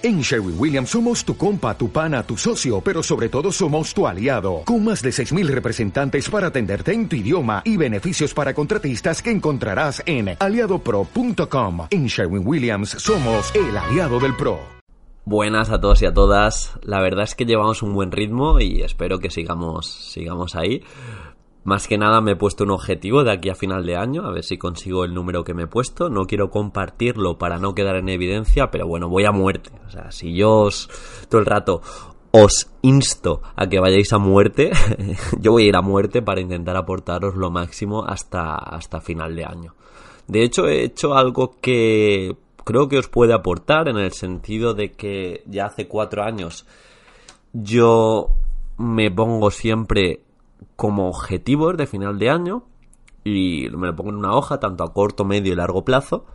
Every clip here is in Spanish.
En Sherwin Williams somos tu compa, tu pana, tu socio, pero sobre todo somos tu aliado, con más de 6.000 representantes para atenderte en tu idioma y beneficios para contratistas que encontrarás en aliadopro.com. En Sherwin Williams somos el aliado del PRO. Buenas a todos y a todas. La verdad es que llevamos un buen ritmo y espero que sigamos, sigamos ahí. Más que nada me he puesto un objetivo de aquí a final de año, a ver si consigo el número que me he puesto. No quiero compartirlo para no quedar en evidencia, pero bueno, voy a muerte. O sea, si yo os todo el rato os insto a que vayáis a muerte, yo voy a ir a muerte para intentar aportaros lo máximo hasta, hasta final de año. De hecho, he hecho algo que creo que os puede aportar en el sentido de que ya hace cuatro años yo me pongo siempre como objetivos de final de año y me lo pongo en una hoja tanto a corto, medio y largo plazo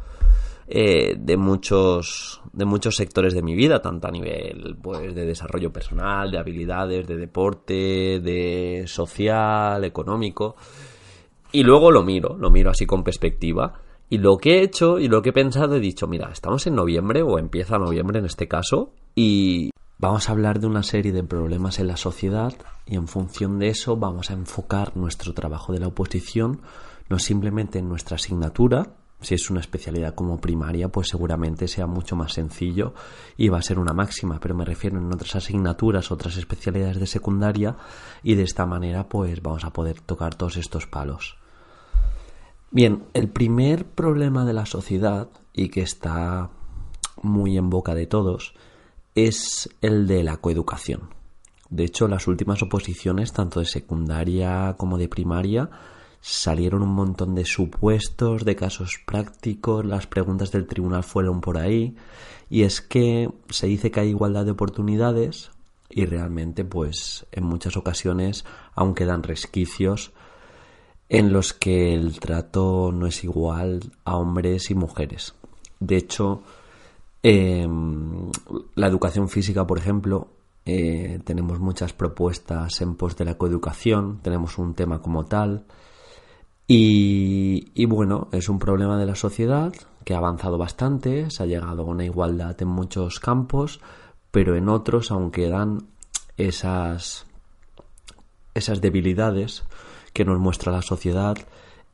eh, de muchos de muchos sectores de mi vida tanto a nivel pues de desarrollo personal de habilidades de deporte de social económico. Y luego lo miro lo miro así con perspectiva y lo que he hecho y lo que he pensado he dicho mira estamos en noviembre o empieza noviembre en este caso y Vamos a hablar de una serie de problemas en la sociedad y en función de eso vamos a enfocar nuestro trabajo de la oposición no simplemente en nuestra asignatura, si es una especialidad como primaria, pues seguramente sea mucho más sencillo y va a ser una máxima, pero me refiero en otras asignaturas, otras especialidades de secundaria y de esta manera pues vamos a poder tocar todos estos palos. Bien, el primer problema de la sociedad y que está muy en boca de todos es el de la coeducación. De hecho, las últimas oposiciones, tanto de secundaria como de primaria, salieron un montón de supuestos, de casos prácticos, las preguntas del tribunal fueron por ahí, y es que se dice que hay igualdad de oportunidades y realmente, pues, en muchas ocasiones aún quedan resquicios en los que el trato no es igual a hombres y mujeres. De hecho, Em, la educación física, por ejemplo, eh, tenemos muchas propuestas en pos de la coeducación, tenemos un tema como tal. Y, y, bueno, es un problema de la sociedad que ha avanzado bastante, se ha llegado a una igualdad en muchos campos, pero en otros aún quedan esas, esas debilidades que nos muestra la sociedad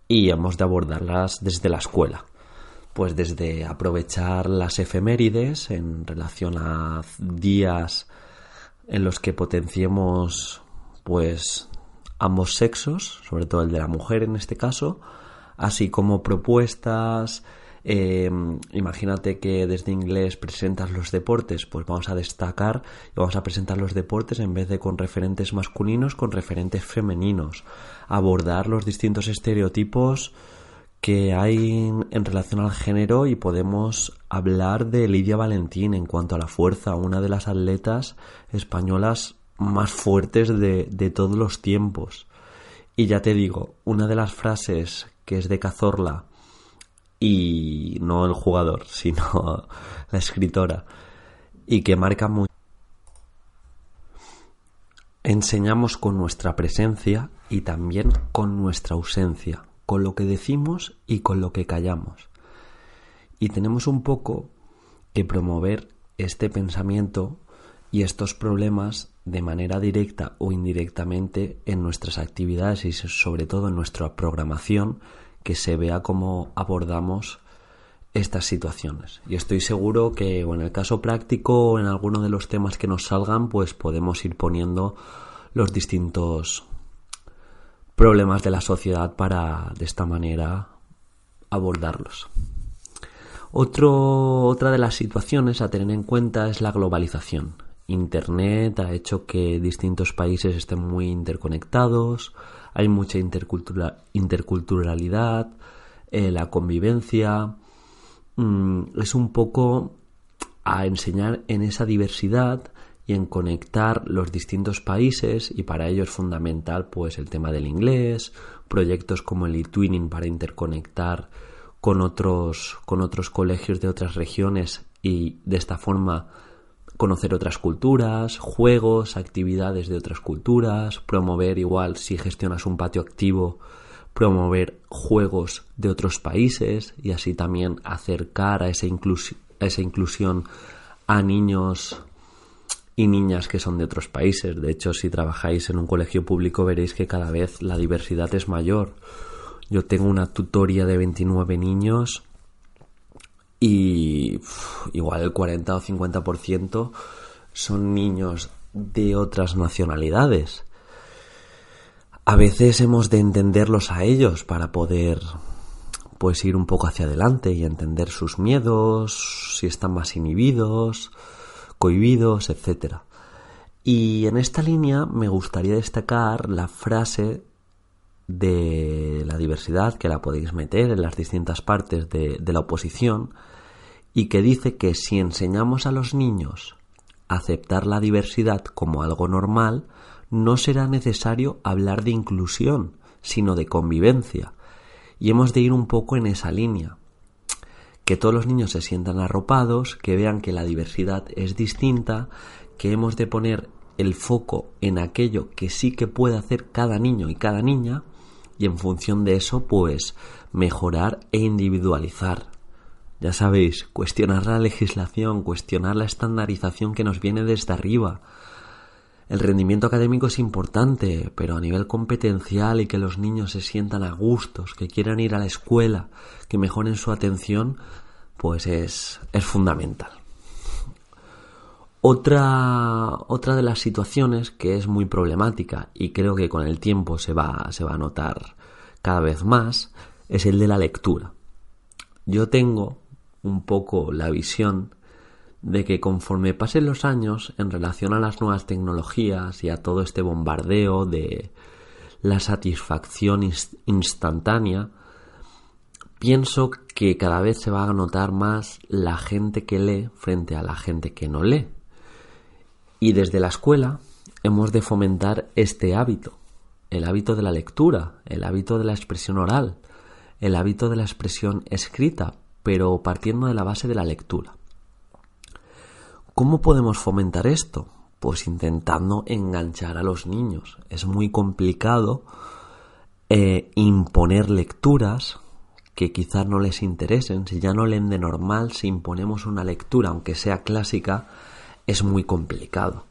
y hemos de abordarlas desde la escuela pues desde aprovechar las efemérides en relación a días en los que potenciemos pues ambos sexos, sobre todo el de la mujer en este caso, así como propuestas, em, imagínate que desde inglés presentas los deportes, pues vamos a destacar y vamos a presentar los deportes en vez de con referentes masculinos, con referentes femeninos, abordar los distintos estereotipos que hay en relación al género y podemos hablar de Lidia Valentín en cuanto a la fuerza, una de las atletas españolas más fuertes de, de todos los tiempos. Y ya te digo, una de las frases que es de Cazorla y no el jugador, sino la escritora y que marca mucho. Enseñamos con nuestra presencia y también con nuestra ausencia con lo que decimos y con lo que callamos. Y tenemos un poco que promover este pensamiento y estos problemas de manera directa o indirectamente en nuestras actividades y sobre todo en nuestra programación que se vea cómo abordamos estas situaciones. Y estoy seguro que en el caso práctico o en alguno de los temas que nos salgan, pues podemos ir poniendo los distintos problemas de la sociedad para de esta manera abordarlos. otra de las situaciones a tener en cuenta es la globalización. Internet ha hecho que distintos países estén muy interconectados, hay mucha interculturalidad, eh, la convivencia. Mm, es un poco a enseñar en esa diversidad y en conectar los distintos países y para ello es fundamental pues el tema del inglés, proyectos como el eTwinning para interconectar con otros con otros colegios de otras regiones y de esta forma conocer otras culturas, juegos, actividades de otras culturas, promover igual si gestionas un patio activo, promover juegos de otros países y así también acercar a esa, a esa inclusión a niños y niñas que son de otros países. De hecho, si trabajáis en un colegio público veréis que cada vez la diversidad es mayor. Yo tengo una tutoría de 29 niños y igual el 40 o 50% son niños de otras nacionalidades. A veces hemos de entenderlos a ellos para poder pues ir un poco hacia adelante y entender sus miedos, si están más inhibidos, cohibidos, etc. Y en esta línea me gustaría destacar la frase de la diversidad que la podéis meter en las distintas partes de, de la oposición y que dice que si enseñamos a los niños a aceptar la diversidad como algo normal, no será necesario hablar de inclusión, sino de convivencia. Y hemos de ir un poco en esa línea. Que todos los niños se sientan arropados, que vean que la diversidad es distinta, que hemos de poner el foco en aquello que sí que puede hacer cada niño y cada niña, y en función de eso, pues mejorar e individualizar. Ya sabéis, cuestionar la legislación, cuestionar la estandarización que nos viene desde arriba. El rendimiento académico es importante, pero a nivel competencial y que los niños se sientan a gustos, que quieran ir a la escuela, que mejoren su atención, pues es, es fundamental. Otra, otra de las situaciones que es muy problemática y creo que con el tiempo se va, se va a notar cada vez más es el de la lectura. Yo tengo un poco la visión de que conforme pasen los años en relación a las nuevas tecnologías y a todo este bombardeo de la satisfacción instantánea, pienso que cada vez se va a notar más la gente que lee frente a la gente que no lee. Y desde la escuela hemos de fomentar este hábito, el hábito de la lectura, el hábito de la expresión oral, el hábito de la expresión escrita, pero partiendo de la base de la lectura. ¿Cómo podemos fomentar esto? Pues intentando enganchar a los niños. Es muy complicado eh, imponer lecturas que quizás no les interesen. Si ya no leen de normal, si imponemos una lectura, aunque sea clásica, es muy complicado.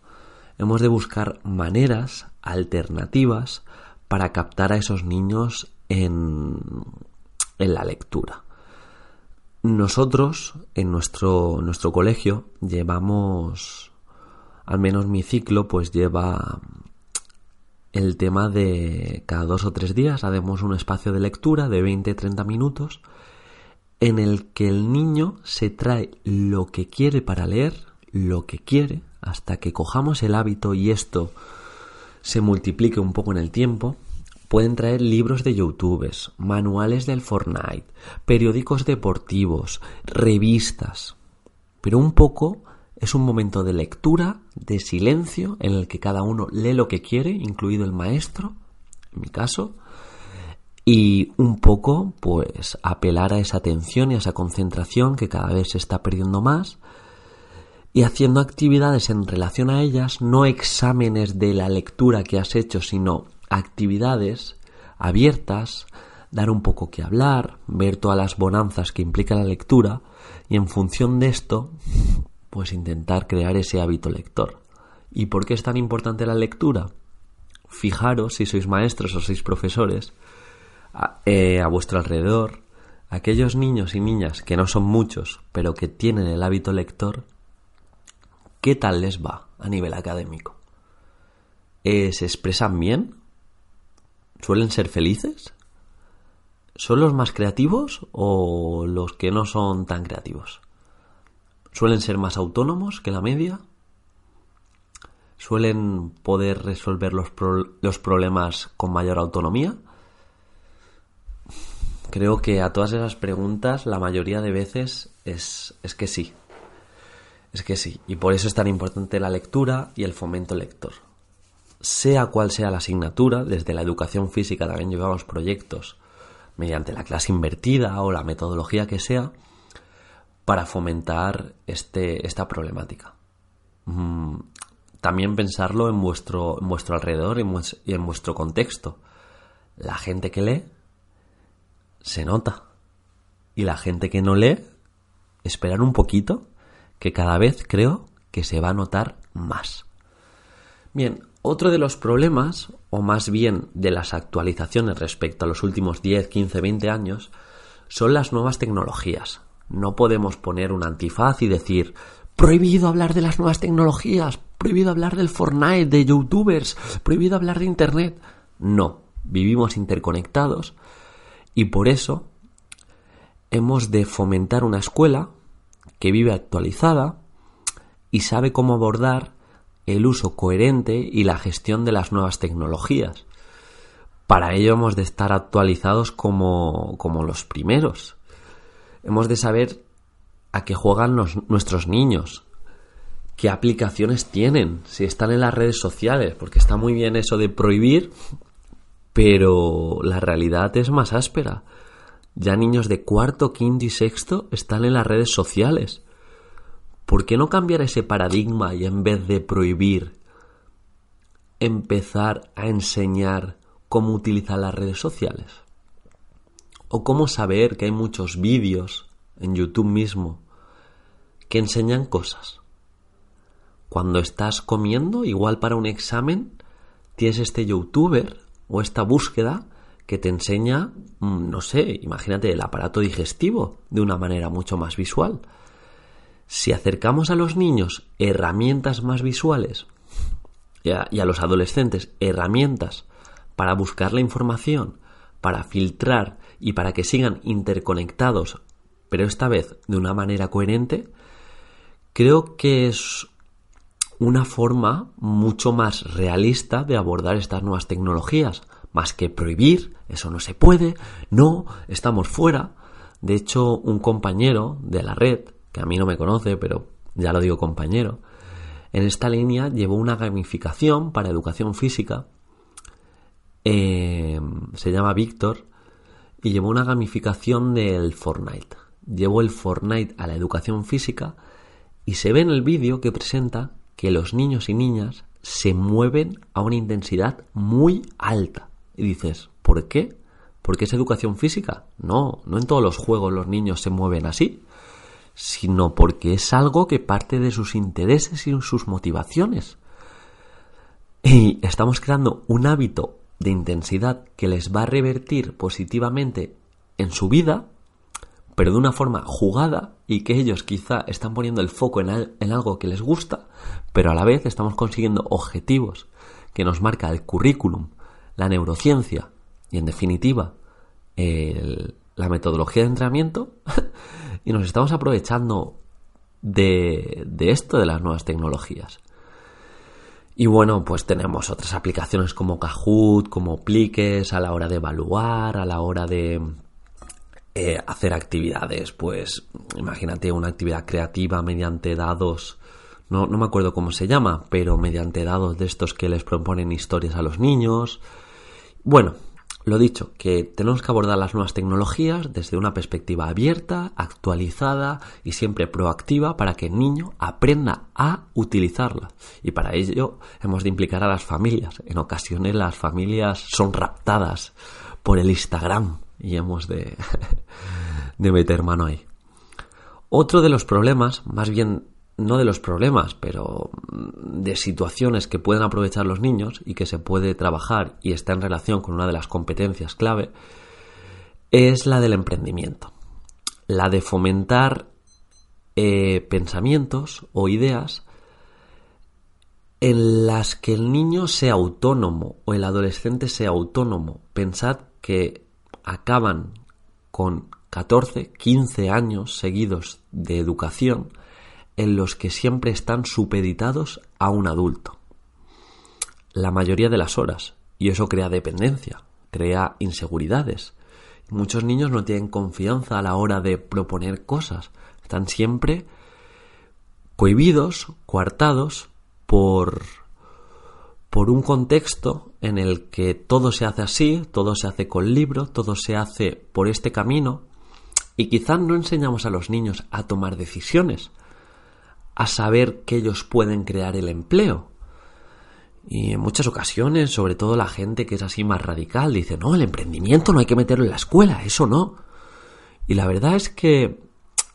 Hemos de buscar maneras alternativas para captar a esos niños en, en la lectura. Nosotros, en nuestro, nuestro colegio, llevamos, al menos mi ciclo, pues lleva el tema de cada dos o tres días haremos un espacio de lectura de 20-30 minutos en el que el niño se trae lo que quiere para leer, lo que quiere, hasta que cojamos el hábito y esto se multiplique un poco en el tiempo, Pueden traer libros de youtubers, manuales del Fortnite, periódicos deportivos, revistas. Pero un poco es un momento de lectura, de silencio, en el que cada uno lee lo que quiere, incluido el maestro, en mi caso, y un poco, pues, apelar a esa atención y a esa concentración que cada vez se está perdiendo más, y haciendo actividades en relación a ellas, no exámenes de la lectura que has hecho, sino actividades abiertas, dar un poco que hablar, ver todas las bonanzas que implica la lectura y en función de esto, pues intentar crear ese hábito lector. ¿Y por qué es tan importante la lectura? Fijaros, si sois maestros o sois profesores, a, eh, a vuestro alrededor, aquellos niños y niñas que no son muchos, pero que tienen el hábito lector, ¿qué tal les va a nivel académico? ¿Se expresan bien? Suelen ser felices? ¿Son los más creativos o los que no son tan creativos? ¿Suelen ser más autónomos que la media? ¿Suelen poder resolver los, los problemas con mayor autonomía? Creo que a todas esas preguntas la mayoría de veces es, es que sí. Es que sí. Y por eso es tan importante la lectura y el fomento lector sea cual sea la asignatura, desde la educación física también llevamos proyectos mediante la clase invertida o la metodología que sea, para fomentar este, esta problemática. Mm, también pensarlo en vuestro, en vuestro alrededor y en vuestro contexto. La gente que lee se nota. Y la gente que no lee, esperar un poquito, que cada vez creo que se va a notar más. Bien, otro de los problemas, o más bien de las actualizaciones respecto a los últimos 10, 15, 20 años, son las nuevas tecnologías. No podemos poner un antifaz y decir prohibido hablar de las nuevas tecnologías, prohibido hablar del Fortnite, de youtubers, prohibido hablar de Internet. No, vivimos interconectados y por eso hemos de fomentar una escuela que vive actualizada y sabe cómo abordar el uso coherente y la gestión de las nuevas tecnologías. Para ello hemos de estar actualizados como, como los primeros. Hemos de saber a qué juegan nuestros niños, qué aplicaciones tienen, si están en las redes sociales, porque está muy bien eso de prohibir, pero la realidad es más áspera. Ya niños de cuarto, quinto y sexto están en las redes sociales. ¿Por qué no cambiar ese paradigma y en vez de prohibir, empezar a enseñar cómo utilizar las redes sociales? ¿O cómo saber que hay muchos vídeos en YouTube mismo que enseñan cosas? Cuando estás comiendo, igual para un examen, tienes este youtuber o esta búsqueda que te enseña, mm, no sé, imagínate el aparato digestivo de una manera mucho más visual si acercamos a los niños herramientas más visuales y a, los adolescentes herramientas para buscar la información, para filtrar y para que sigan interconectados, pero esta vez de una manera coherente, creo que es una forma mucho más realista de abordar estas nuevas tecnologías, más que prohibir, eso no se puede, no, estamos fuera. De hecho, un compañero de la red que a mí no me conoce, pero ya lo digo compañero, en esta línea llevó una gamificación para educación física, eh, se llama Víctor, y llevó una gamificación del Fortnite. Llevó el Fortnite a la educación física y se ve en el vídeo que presenta que los niños y niñas se mueven a una intensidad muy alta. Y dices, ¿por qué? ¿Por qué es educación física? No, no en todos los juegos los niños se mueven así sino porque es algo que parte de sus intereses y sus motivaciones. Y estamos creando un hábito de intensidad que les va a revertir positivamente en su vida, pero de una forma jugada y que ellos quizá están poniendo el foco en, algo que les gusta, pero a la vez estamos consiguiendo objetivos que nos marca el currículum, la neurociencia y en definitiva la metodología de entrenamiento y nos estamos aprovechando de, esto, de las nuevas tecnologías. Y bueno, pues tenemos otras aplicaciones como Kahoot, como Pliques, a la hora de evaluar, a la hora de eh, hacer actividades. Pues imagínate una actividad creativa mediante dados, no, no me acuerdo cómo se llama, pero mediante dados de estos que les proponen historias a los niños. Bueno, lo dicho, que tenemos que abordar las nuevas tecnologías desde una perspectiva abierta, actualizada y siempre proactiva para que el niño aprenda a utilizarla. Y para ello hemos de implicar a las familias. En ocasiones las familias son raptadas por el Instagram y hemos de, de meter mano ahí. Otro de los problemas, más bien no de los problemas, pero mm, de situaciones que pueden aprovechar los niños y que se puede trabajar y está en relación con una de las competencias clave, es la del emprendimiento. La de fomentar eh, pensamientos o ideas en las que el niño sea autónomo o el adolescente sea autónomo. Pensad que acaban con 14, 15 años seguidos de educación en los que siempre están supeditados a un adulto. La mayoría de las horas. Y eso crea dependencia, crea inseguridades. Muchos niños no tienen confianza a la hora de proponer cosas. Están siempre cohibidos, coartados por por un contexto en el que todo se hace así, todo se hace con libro, todo se hace por este camino, y quizás no enseñamos a los niños a tomar decisiones, a saber que ellos pueden crear el empleo. Y en muchas ocasiones, sobre todo la gente que es así más radical, dice, no, el emprendimiento no hay que meterlo en la escuela, eso no. Y la verdad es que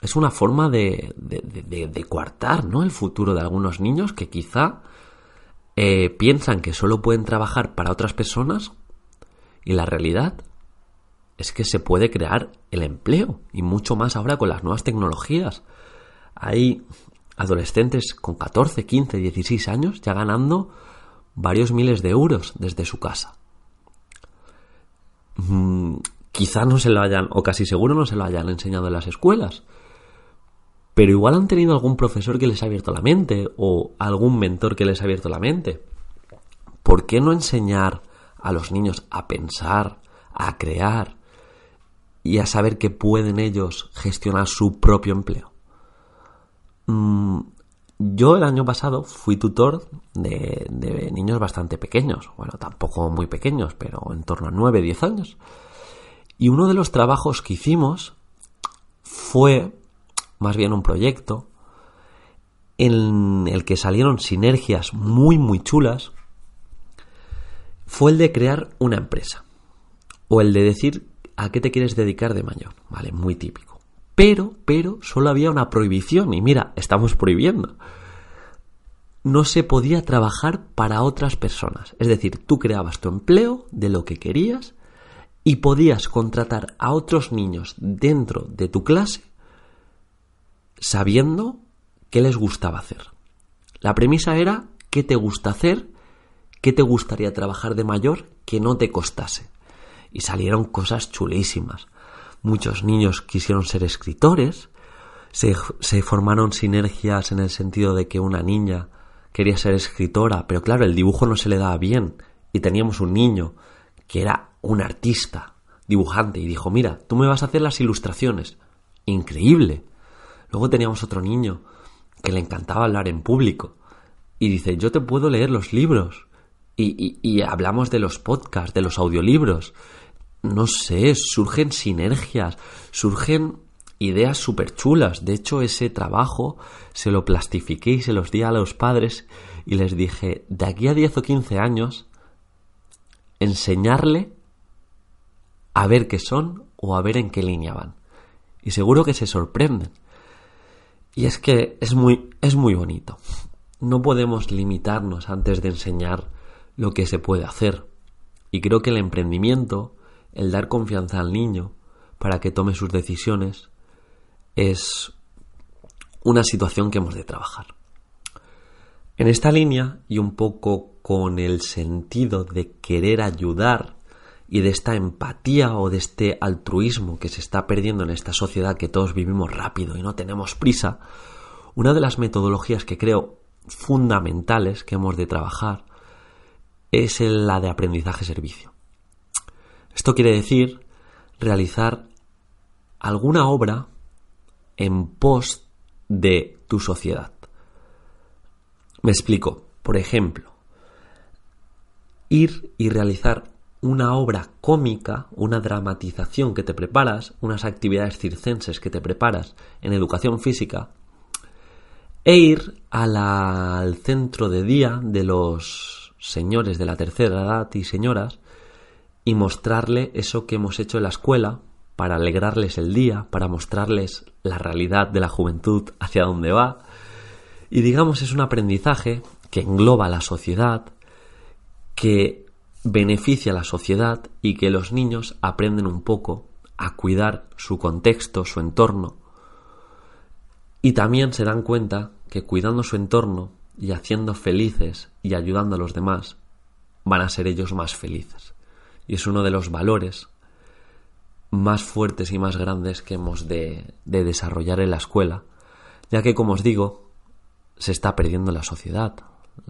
es una forma de, de, coartar ¿no? el futuro de algunos niños que quizá eh, piensan que solo pueden trabajar para otras personas y la realidad es que se puede crear el empleo y mucho más ahora con las nuevas tecnologías. Hay adolescentes con 14, 15, 16 años ya ganando varios miles de euros desde su casa. Mm, quizá no se lo hayan, o casi seguro no se lo hayan enseñado en las escuelas, pero igual han tenido algún profesor que les ha abierto la mente o algún mentor que les ha abierto la mente. ¿Por qué no enseñar a los niños a pensar, a crear y a saber que pueden ellos gestionar su propio empleo? Mm, yo el año pasado fui tutor de, de, niños bastante pequeños, bueno, tampoco muy pequeños, pero en torno a 9, 10 años. Y uno de los trabajos que hicimos fue más bien un proyecto en el que salieron sinergias muy muy chulas, fue el de crear una empresa. O el de decir a qué te quieres dedicar de mayor, ¿vale? Muy típico. Pero, pero, solo había una prohibición y mira, estamos prohibiendo. No se podía trabajar para otras personas. Es decir, tú creabas tu empleo de lo que querías y podías contratar a otros niños dentro de tu clase sabiendo qué les gustaba hacer. La premisa era qué te gusta hacer, qué te gustaría trabajar de mayor que no te costase. Y salieron cosas chulísimas. Muchos niños quisieron ser escritores, se, se formaron sinergias en el sentido de que una niña quería ser escritora, pero claro, el dibujo no se le daba bien. Y teníamos un niño que era un artista, dibujante, y dijo, mira, tú me vas a hacer las ilustraciones. Increíble. Luego teníamos otro niño que le encantaba hablar en público y dice, yo te puedo leer los libros. Y, y, hablamos de los podcasts, de los audiolibros. No sé, surgen sinergias, surgen ideas súper chulas. De hecho, ese trabajo se lo plastifiqué y se los di a los padres y les dije, de aquí a 10 o 15 años, enseñarle a ver qué son o a ver en qué línea van. Y seguro que se sorprenden. Y es que es muy, es muy bonito. No podemos limitarnos antes de enseñar lo que se puede hacer. Y creo que el emprendimiento, el dar confianza al niño para que tome sus decisiones, es una situación que hemos de trabajar. En esta línea y un poco con el sentido de querer ayudar y de esta empatía o de este altruismo que se está perdiendo en esta sociedad que todos vivimos rápido y no tenemos prisa, una de las metodologías que creo fundamentales que hemos de trabajar es la de aprendizaje-servicio. Esto quiere decir realizar alguna obra en pos de tu sociedad. Me explico. Por ejemplo, ir y realizar una obra cómica, una dramatización que te preparas, unas actividades circenses que te preparas en educación física, e ir al centro de día de los señores de la tercera edad y señoras y mostrarle eso que hemos hecho en la escuela para alegrarles el día, para mostrarles la realidad de la juventud hacia dónde va. Y digamos es un aprendizaje que engloba la sociedad, que beneficia a la sociedad y que los niños aprenden un poco a cuidar su contexto, su entorno. Y también se dan cuenta que cuidando su entorno y haciendo felices y ayudando a los demás, van a ser ellos más felices. Y es uno de los valores más fuertes y más grandes que hemos de, desarrollar en la escuela, ya que, como os digo, se está perdiendo la sociedad.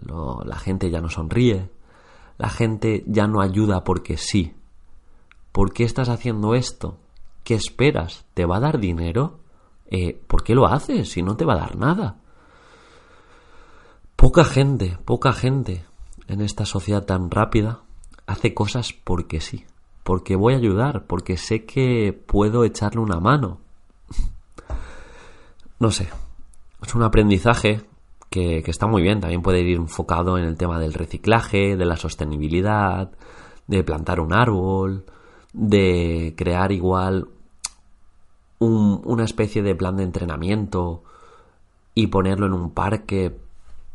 la gente ya no sonríe, la gente ya no ayuda porque sí. ¿Por qué estás haciendo esto? ¿Qué esperas? ¿Te va a dar dinero? Eh, ¿Por qué lo haces si no te va a dar nada? Poca gente, poca gente en esta sociedad tan rápida hace cosas porque sí, porque voy a ayudar, porque sé que puedo echarle una mano. No sé, es un aprendizaje que, está muy bien. También puede ir enfocado en el tema del reciclaje, de la sostenibilidad, de plantar un árbol, de crear igual una especie de plan de entrenamiento y ponerlo en un parque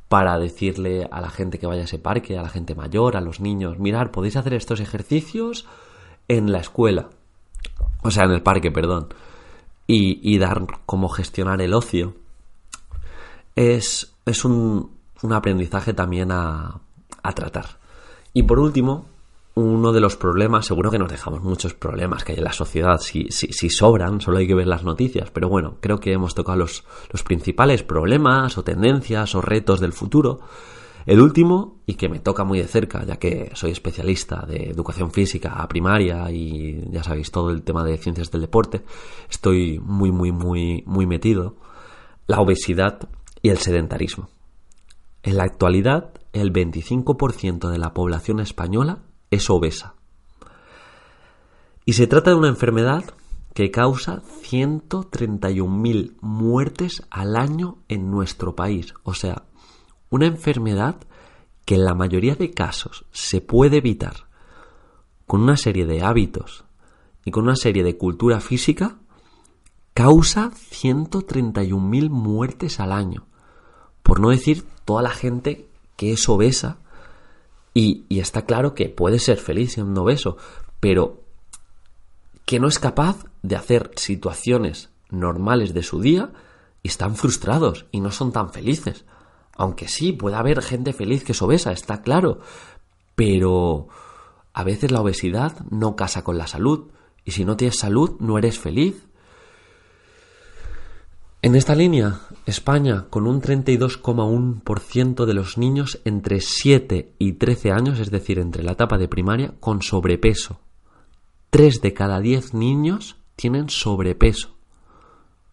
para decirle a la gente que vaya a ese parque, a la gente mayor, a los niños, mirar, podéis hacer estos ejercicios en la escuela, o sea, en el parque, perdón, y, dar cómo gestionar el ocio, es, es un, un aprendizaje también a, a tratar. Y por último, uno de los problemas, seguro que nos dejamos muchos problemas que hay en la sociedad, si, si, sobran, solo hay que ver las noticias, pero bueno, creo que hemos tocado los, los principales problemas o tendencias o retos del futuro. El último, y que me toca muy de cerca, ya que soy especialista de educación física a primaria y ya sabéis todo el tema de ciencias del deporte, estoy muy, muy, muy, muy metido, la obesidad y el sedentarismo. En la actualidad, el 25% de la población española es obesa. Y se trata de una enfermedad que causa 131.000 muertes al año en nuestro país. O sea, una enfermedad que en la mayoría de casos se puede evitar con una serie de hábitos y con una serie de cultura física, causa 131.000 muertes al año. Por no decir toda la gente que es obesa y, está claro que puede ser feliz siendo obeso, pero que no es capaz de hacer situaciones normales de su día y están frustrados y no son tan felices. Aunque sí, puede haber gente feliz que es obesa, está claro, pero a veces la obesidad no casa con la salud y si no tienes salud no eres feliz. En esta línea, España, con un 32,1% de los niños entre 7 y 13 años, es decir, entre la etapa de primaria, con sobrepeso. 3 de cada 10 niños tienen sobrepeso.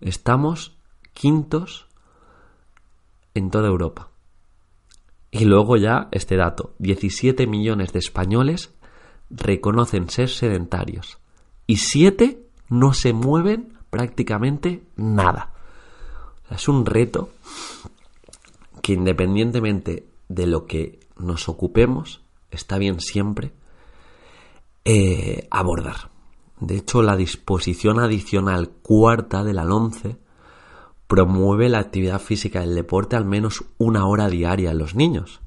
Estamos quintos en toda Europa. Y luego ya este dato, 17 millones de españoles reconocen ser sedentarios y 7 no se mueven prácticamente nada. Es un reto que independientemente de lo que nos ocupemos, está bien siempre eh, abordar. De hecho, la disposición adicional cuarta de la promueve la actividad física del deporte al menos una hora diaria en los niños.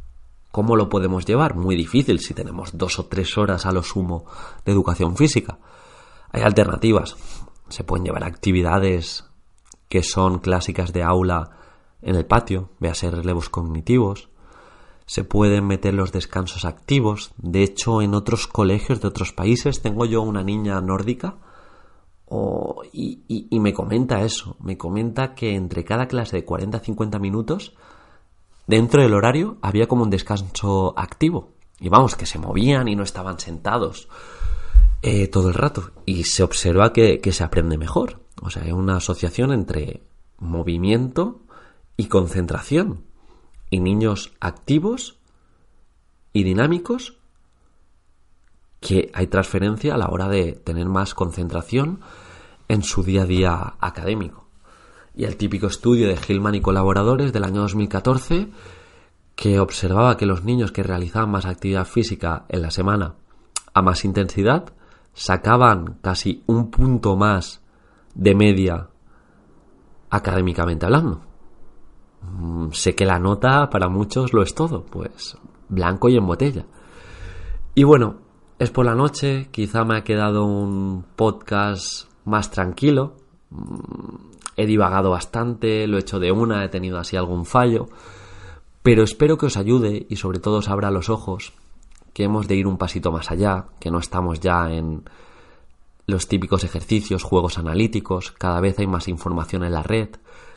¿Cómo lo podemos llevar? Muy difícil si tenemos dos o tres horas a lo sumo de educación física. Hay alternativas. Se pueden llevar actividades que son clásicas de aula en el patio, ser relevos cognitivos. Se pueden meter los descansos activos. De hecho, en otros colegios de otros países tengo yo una niña nórdica y, y, me comenta eso. Me comenta que entre cada clase de 40-50 minutos, dentro del horario, había como un descanso activo. Y vamos, que se movían y no estaban sentados eh, todo el rato. Y se observa que, que se aprende mejor. O sea, es una asociación entre movimiento y concentración. Y niños activos y dinámicos que hay transferencia a la hora de tener más concentración en su día a día académico. Y el típico estudio de Hillman y colaboradores del año 2014 que observaba que los niños que realizaban más actividad física en la semana a más intensidad sacaban casi un punto más de media académicamente hablando. Mm, sé que la nota para muchos lo es todo, pues blanco y en botella. Y bueno, es por la noche, quizá me ha quedado un podcast más tranquilo. Mm, he divagado bastante, lo he hecho de una, he tenido así algún fallo, pero espero que os ayude y sobre todo os abra los ojos que hemos de ir un pasito más allá, que no estamos ya en los típicos ejercicios, juegos analíticos, cada vez hay más información en la red,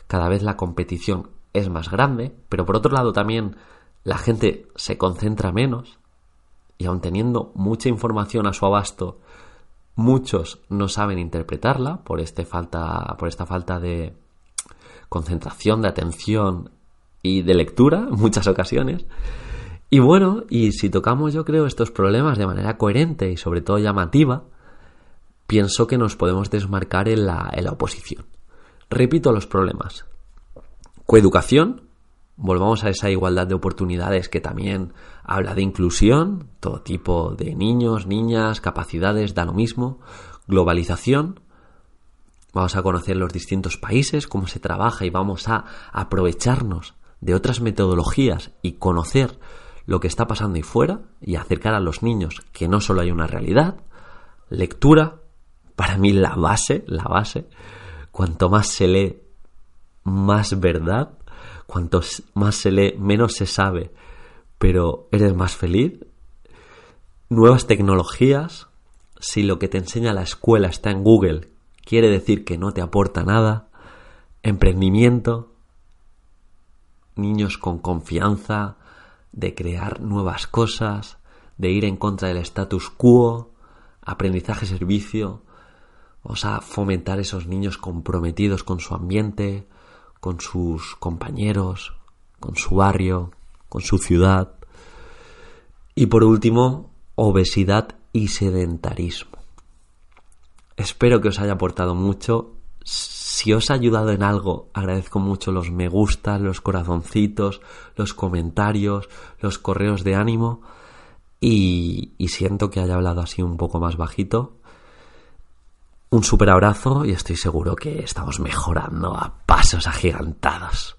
cada vez la competición es más grande, pero por otro lado también la gente se concentra menos y aun teniendo mucha información a su abasto, muchos no saben interpretarla por, este falta, por esta falta de concentración, de atención y de lectura en muchas ocasiones. Y bueno, y si tocamos yo creo estos problemas de manera coherente y sobre todo llamativa, pienso que nos podemos desmarcar en la, en la oposición. Repito los problemas. Coeducación, volvamos a esa igualdad de oportunidades que también habla de inclusión, todo tipo de niños, niñas, capacidades, da lo mismo. Globalización, Vamos a conocer los distintos países, cómo se trabaja y vamos a aprovecharnos de otras metodologías y conocer lo que está pasando ahí fuera y acercar a los niños que no solo hay una realidad, lectura, para mí la base, la base, cuanto más se lee, más verdad, cuanto más se lee, menos se sabe, pero eres más feliz. Nuevas tecnologías, si lo que te enseña la escuela está en Google, quiere decir que no te aporta nada. Emprendimiento, niños con confianza, de crear nuevas cosas, de ir en contra del status quo, aprendizaje-servicio. Vamos a fomentar esos niños comprometidos con su ambiente, con sus compañeros, con su barrio, con su ciudad. Y por último, obesidad y sedentarismo. Espero que os haya aportado mucho. Si os ha ayudado en algo, agradezco mucho los me gustas, los corazoncitos, los comentarios, los correos de ánimo. Y, y siento que haya hablado así un poco más bajito. Un super abrazo y estoy seguro que estamos mejorando a pasos agigantados.